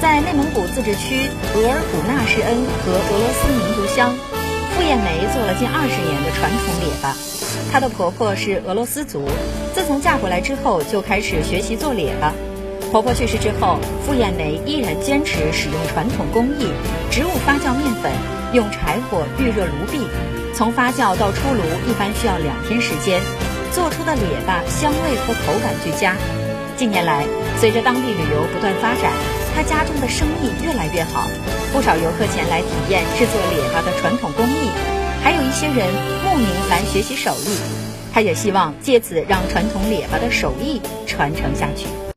在内蒙古自治区额尔古纳什恩和俄罗斯民族乡，傅艳梅做了近二十年的传统列巴。她的婆婆是俄罗斯族，自从嫁过来之后就开始学习做列巴。婆婆去世之后，傅艳梅依然坚持使用传统工艺——植物发酵面粉，用柴火预热炉壁，从发酵到出炉一般需要两天时间。做出的列巴香味和口感俱佳。近年来，随着当地旅游不断发展，他家中的生意越来越好，不少游客前来体验制作列巴的传统工艺，还有一些人慕名来学习手艺。他也希望借此让传统列巴的手艺传承下去。